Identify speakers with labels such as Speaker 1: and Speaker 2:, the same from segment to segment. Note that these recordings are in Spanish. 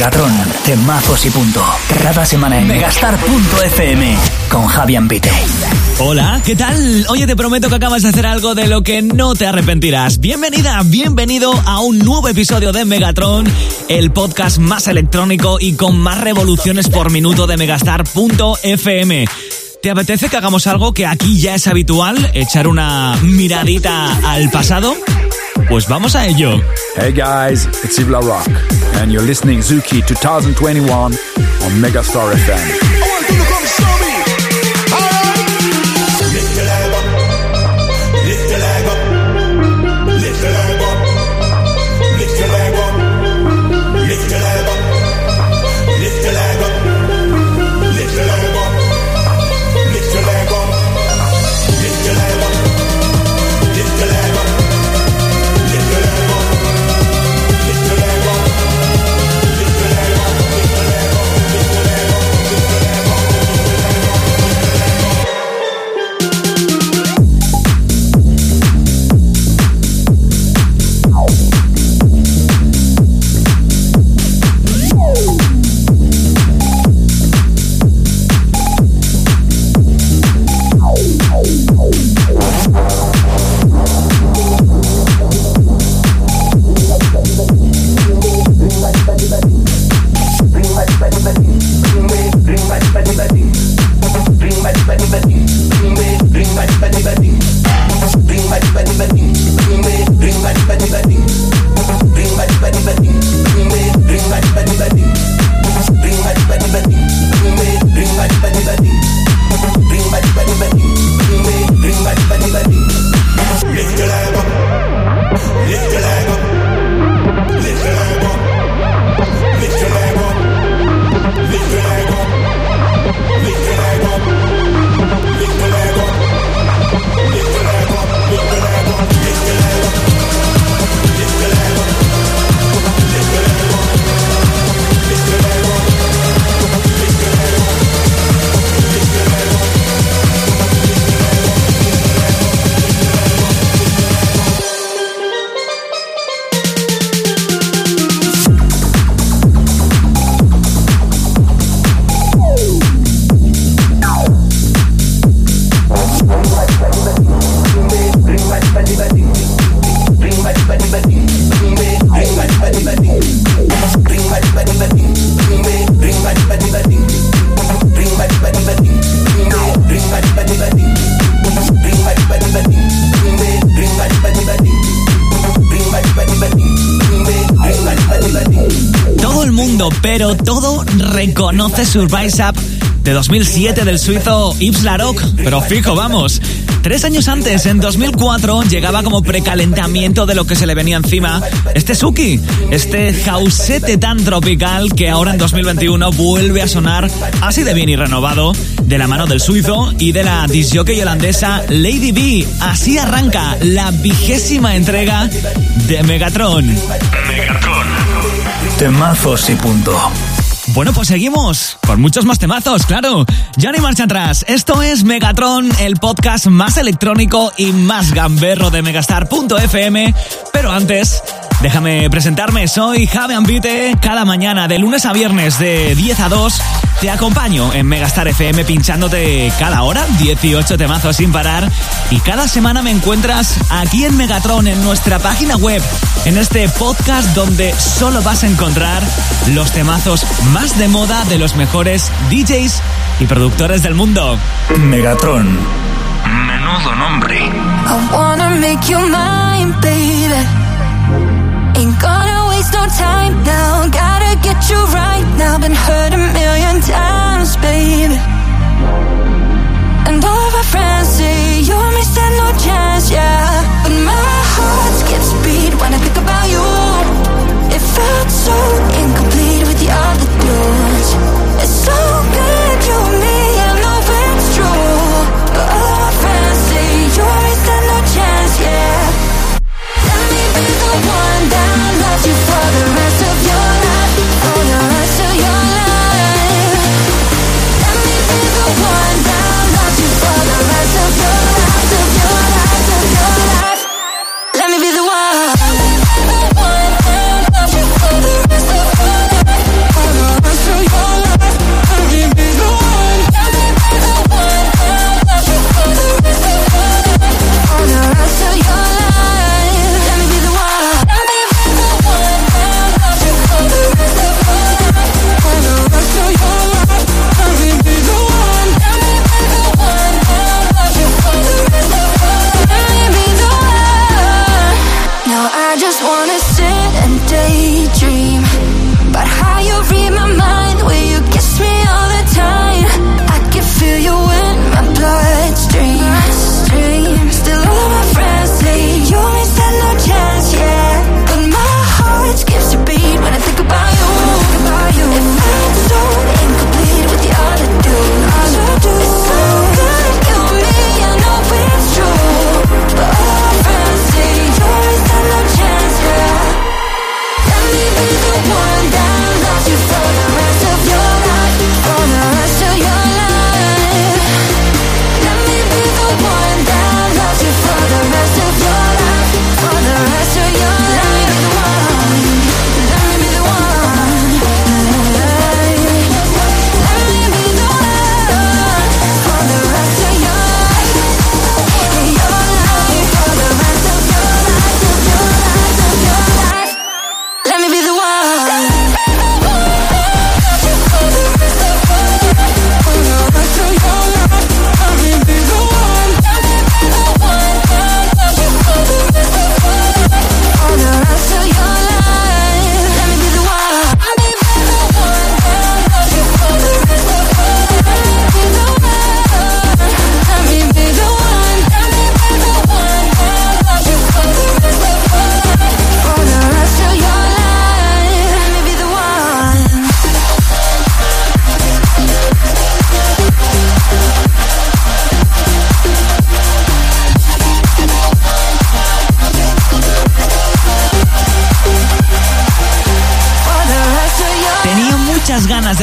Speaker 1: Megatron, temazos y punto. Cada semana en megastar.fm con Javier Pite.
Speaker 2: Hola, ¿qué tal? Oye, te prometo que acabas de hacer algo de lo que no te arrepentirás. Bienvenida, bienvenido a un nuevo episodio de Megatron, el podcast más electrónico y con más revoluciones por minuto de megastar.fm. ¿Te apetece que hagamos algo que aquí ya es habitual? ¿Echar una miradita al pasado? Pues vamos a ello.
Speaker 3: Hey guys, it's Yves La Rock, and you're listening Zuki 2021 on Megastar FM.
Speaker 2: Todo el mundo, pero todo reconoce Surprise Up de 2007 del suizo Yves Laroc. Pero fijo, vamos. Tres años antes, en 2004, llegaba como precalentamiento de lo que se le venía encima este Suki, este jausete tan tropical que ahora en 2021 vuelve a sonar así de bien y renovado de la mano del suizo y de la disjockey holandesa Lady B. Así arranca la vigésima entrega de Megatron.
Speaker 1: Temazos y punto.
Speaker 2: Bueno, pues seguimos con muchos más temazos, claro. Ya no marcha atrás. Esto es Megatron, el podcast más electrónico y más gamberro de Megastar.fm. Pero antes, déjame presentarme. Soy Javi Ambite. Cada mañana, de lunes a viernes, de 10 a 2, te acompaño en Megastar FM pinchándote cada hora 18 temazos sin parar. Y cada semana me encuentras aquí en Megatron, en nuestra página web, en este podcast donde solo vas a encontrar los temazos más de moda de los mejores DJs y productores del mundo.
Speaker 1: Megatron. Menudo nombre.
Speaker 4: I wanna make you mine, baby. Ain't gonna waste no time now. Gotta get you right now. Been hurt a million times, baby. And all of our friends say you and me stand no chance, yeah. But my heart skips beat when I think about you. It felt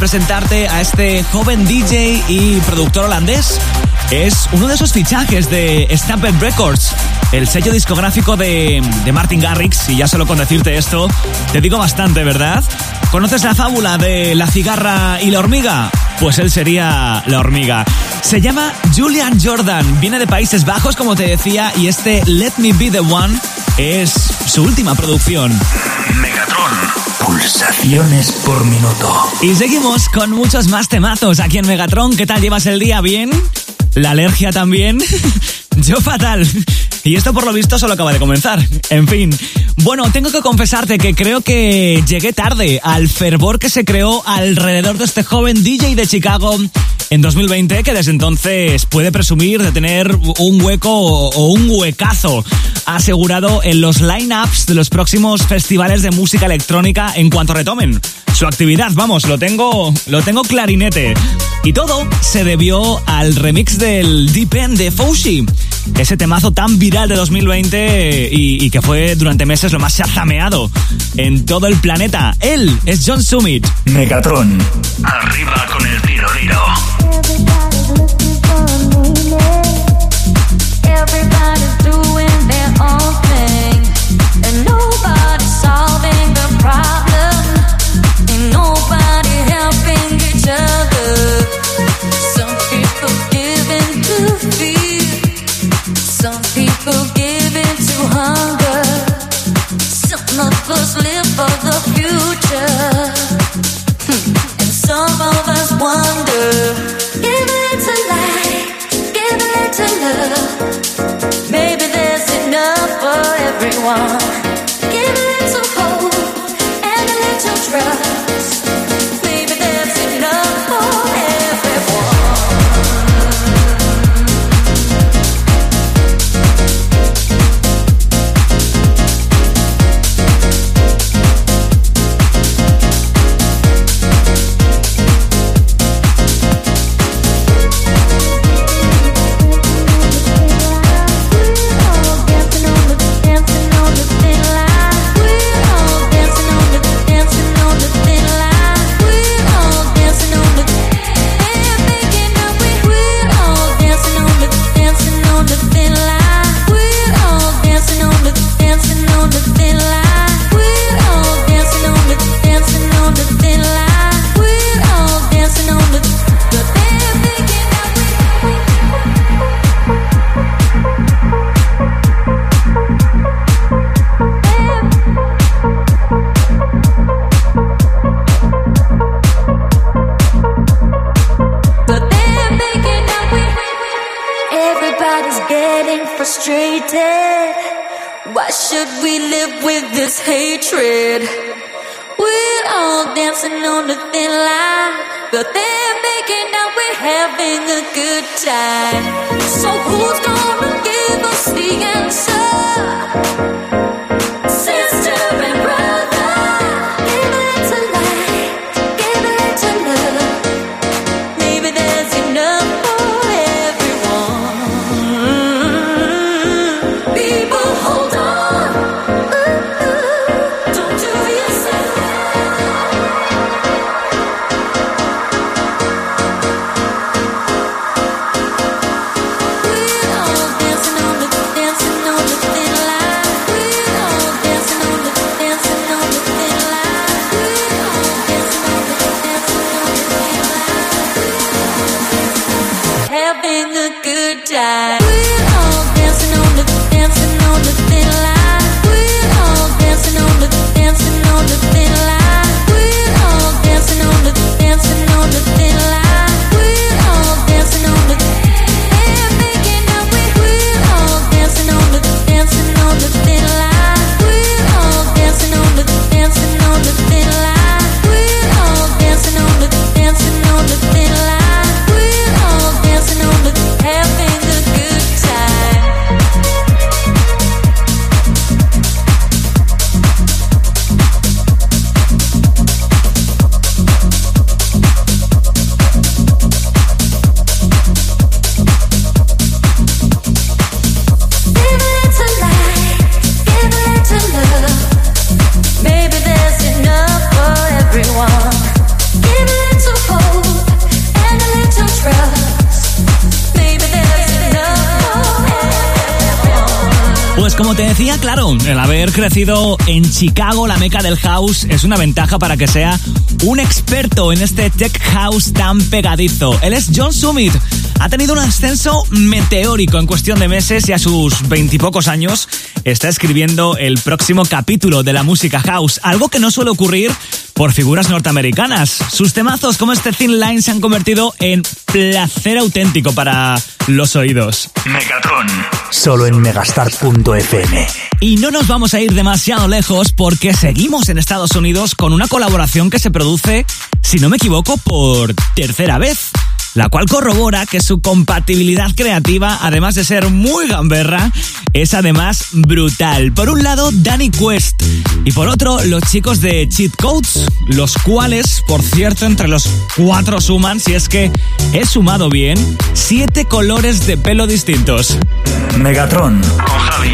Speaker 2: presentarte a este joven DJ y productor holandés. Es uno de esos fichajes de Stamped Records, el sello discográfico de, de Martin Garrix, y ya solo con decirte esto, te digo bastante, ¿verdad? ¿Conoces la fábula de la cigarra y la hormiga? Pues él sería la hormiga. Se llama Julian Jordan, viene de Países Bajos, como te decía, y este Let Me Be the One es su última producción.
Speaker 5: Pulsaciones por minuto.
Speaker 2: Y seguimos con muchos más temazos aquí en Megatron. ¿Qué tal llevas el día? ¿Bien? ¿La alergia también? Yo fatal. Y esto por lo visto solo acaba de comenzar. En fin. Bueno, tengo que confesarte que creo que llegué tarde al fervor que se creó alrededor de este joven DJ de Chicago en 2020 que desde entonces puede presumir de tener un hueco o un huecazo asegurado en los line-ups de los próximos festivales de música electrónica en cuanto retomen su actividad. Vamos, lo tengo, lo tengo clarinete. Y todo se debió al remix del Deep End de Fauci, ese temazo tan viral de 2020 y, y que fue durante meses lo más chazameado en todo el planeta. Él es John Summit.
Speaker 5: Megatron. Arriba con el tiro tiro.
Speaker 6: Everybody's doing their own thing, and nobody's solving the problem. Ain't nobody helping hatred? We're all dancing on the thin line, but they're making out we're having a good time. So who's gonna give us the answer? Yeah.
Speaker 2: Como te decía, claro, el haber crecido en Chicago, la meca del house, es una ventaja para que sea un experto en este tech house tan pegadizo. Él es John Summit. Ha tenido un ascenso meteórico en cuestión de meses y a sus veintipocos años está escribiendo el próximo capítulo de la música house, algo que no suele ocurrir por figuras norteamericanas. Sus temazos como este Thin Line se han convertido en placer auténtico para los oídos.
Speaker 5: Megatron, solo en megastar.fm.
Speaker 2: Y no nos vamos a ir demasiado lejos porque seguimos en Estados Unidos con una colaboración que se produce, si no me equivoco, por tercera vez la cual corrobora que su compatibilidad creativa, además de ser muy gamberra, es además brutal. Por un lado, Danny Quest y por otro, los chicos de Cheat Codes, los cuales, por cierto, entre los cuatro suman, si es que he sumado bien, siete colores de pelo distintos.
Speaker 5: Megatron con Javi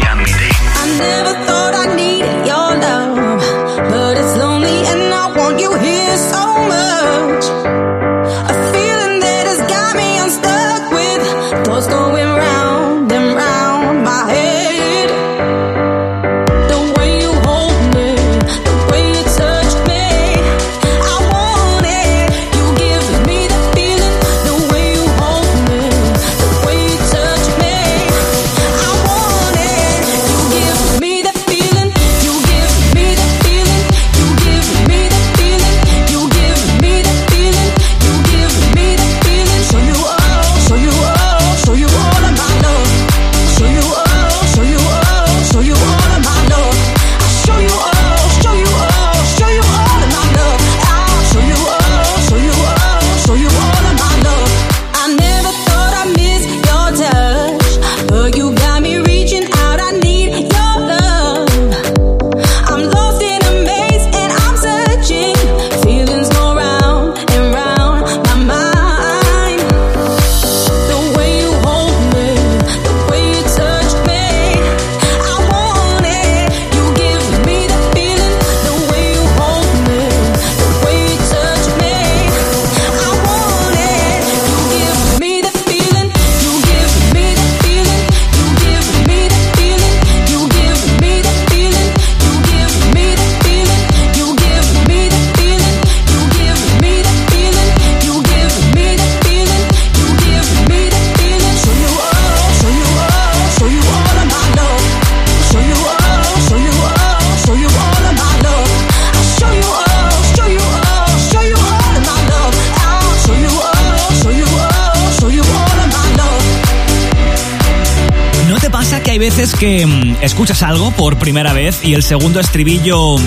Speaker 2: que mm, escuchas algo por primera vez y el segundo estribillo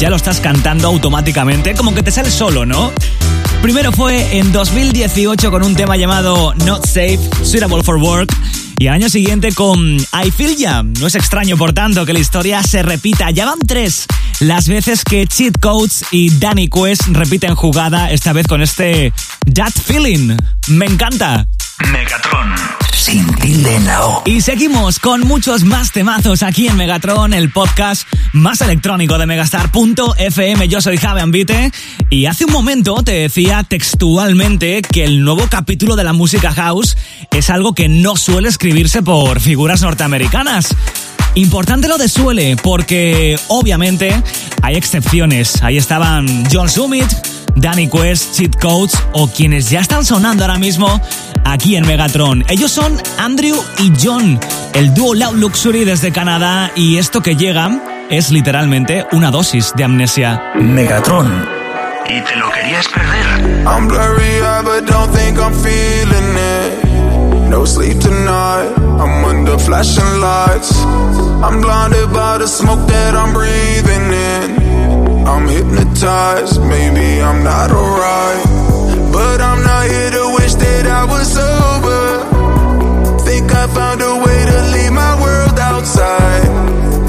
Speaker 2: ya lo estás cantando automáticamente, como que te sale solo, ¿no? Primero fue en 2018 con un tema llamado Not Safe, Suitable for Work. Y al año siguiente con I Feel Ya. No es extraño, por tanto, que la historia se repita. Ya van tres las veces que Cheat Codes y Danny Quest repiten jugada, esta vez con este That Feeling. Me encanta.
Speaker 5: Megatron sin tilde.
Speaker 2: Y seguimos con muchos más temazos aquí en Megatron, el podcast más electrónico de Megastar.fm. Yo soy Javi Ambite y hace un momento te decía textualmente que el nuevo capítulo de la música house es algo que no suele escribirse por figuras norteamericanas. Importante lo de suele, porque obviamente hay excepciones. Ahí estaban John Summit, Danny Quest, Cheat Codes o quienes ya están sonando ahora mismo aquí en Megatron. Ellos son Andrew y John, el dúo Loud Luxury desde Canadá y esto que llega es literalmente una dosis de amnesia.
Speaker 5: Megatron. Y te lo querías perder.
Speaker 7: I'm blurry, but don't think I'm feeling it. No sleep tonight. I'm under flashing lights. I'm blinded by the smoke that I'm breathing in. I'm hypnotized. Maybe I'm not alright. But I'm not here to wish that I was sober. Think I found a way to leave my world outside.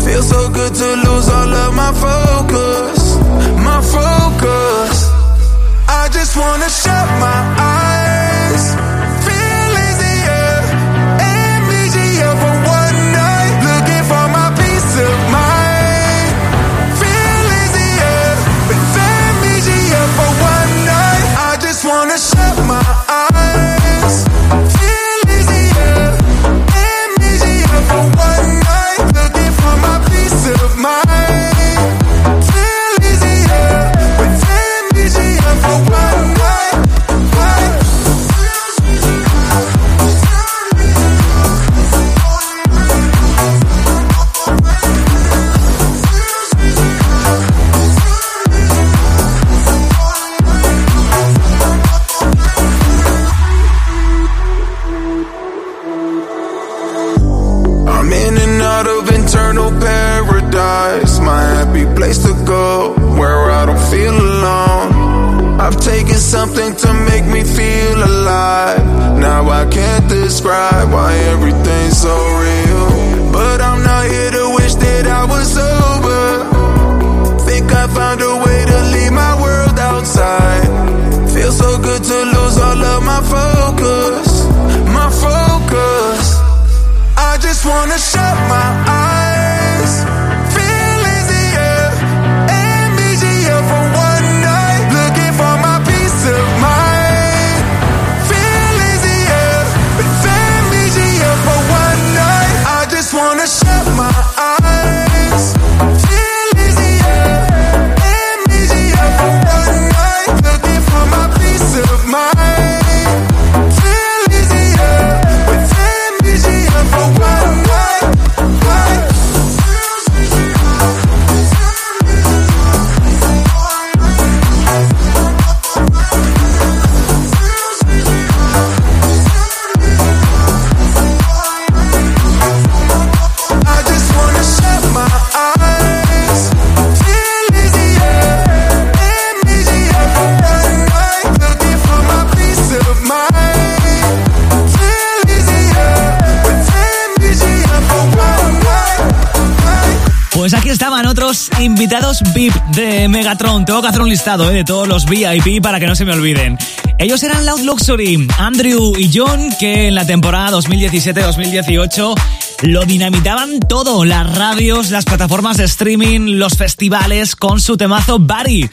Speaker 7: Feels so good to lose all of my focus. My focus. I just wanna shut my eyes paradise, my happy place to go, where I don't feel alone. I've taken something to make me feel alive. Now I can't describe why everything's so real. But I'm not here to wish that I was sober. Think I found a way to leave my world outside. Feels so good to lose all of my focus. My focus. I just wanna shut my eyes.
Speaker 2: Aquí estaban otros invitados VIP de Megatron. Tengo que hacer un listado ¿eh? de todos los VIP para que no se me olviden. Ellos eran Loud Luxury, Andrew y John, que en la temporada 2017-2018 lo dinamitaban todo. Las radios, las plataformas de streaming, los festivales con su temazo Barry.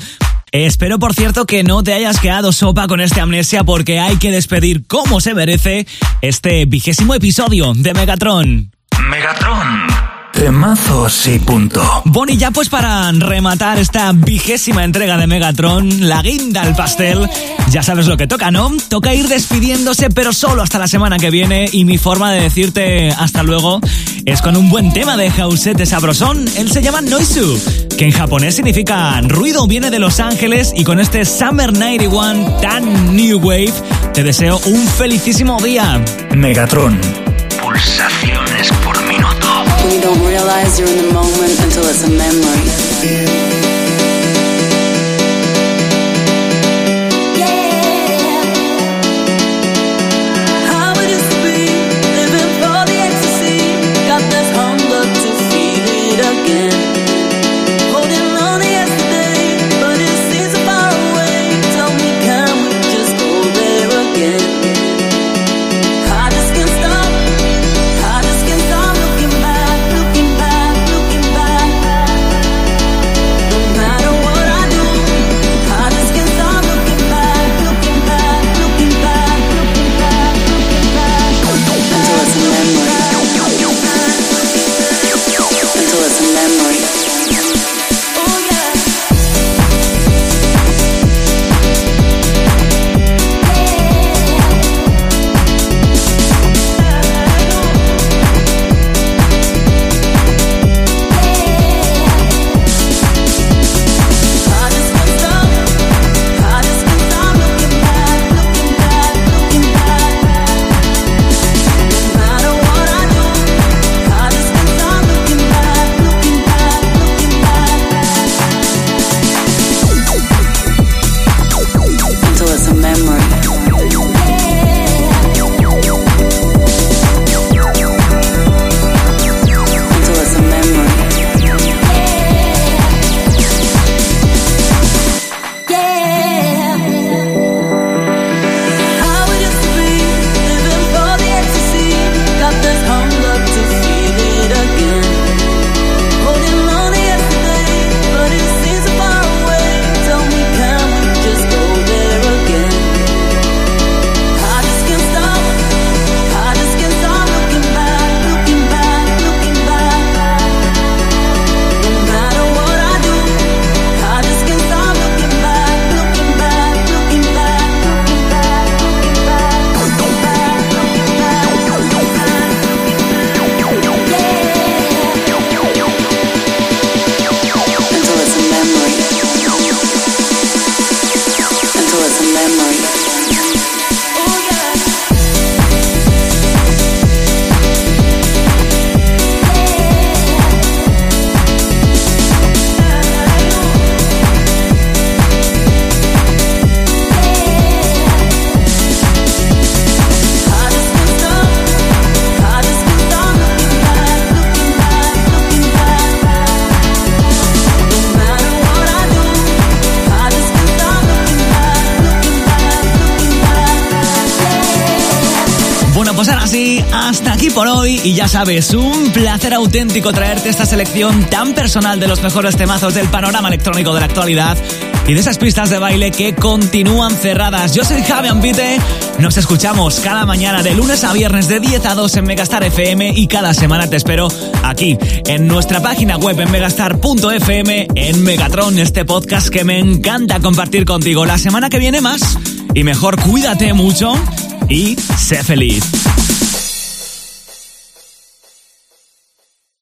Speaker 2: Espero, por cierto, que no te hayas quedado sopa con este amnesia porque hay que despedir como se merece este vigésimo episodio de Megatron.
Speaker 5: Megatron. Temazos y punto.
Speaker 2: Bonnie, ya pues para rematar esta vigésima entrega de Megatron, la guinda al pastel, ya sabes lo que toca, ¿no? Toca ir despidiéndose, pero solo hasta la semana que viene. Y mi forma de decirte hasta luego es con un buen tema de Jausete Sabrosón. Él se llama Noisu, que en japonés significa ruido, viene de Los Ángeles. Y con este Summer 91 tan New Wave, te deseo un felicísimo día.
Speaker 5: Megatron. Pulsaciones por.
Speaker 8: You don't realize you're in the moment until it's a memory.
Speaker 2: Hasta aquí por hoy y ya sabes, un placer auténtico traerte esta selección tan personal de los mejores temazos del panorama electrónico de la actualidad y de esas pistas de baile que continúan cerradas. Yo soy Javi Ambite, nos escuchamos cada mañana de lunes a viernes de 10 a 2 en Megastar FM y cada semana te espero aquí en nuestra página web en megastar.fm en Megatron, este podcast que me encanta compartir contigo. La semana que viene más y mejor cuídate mucho y sé feliz.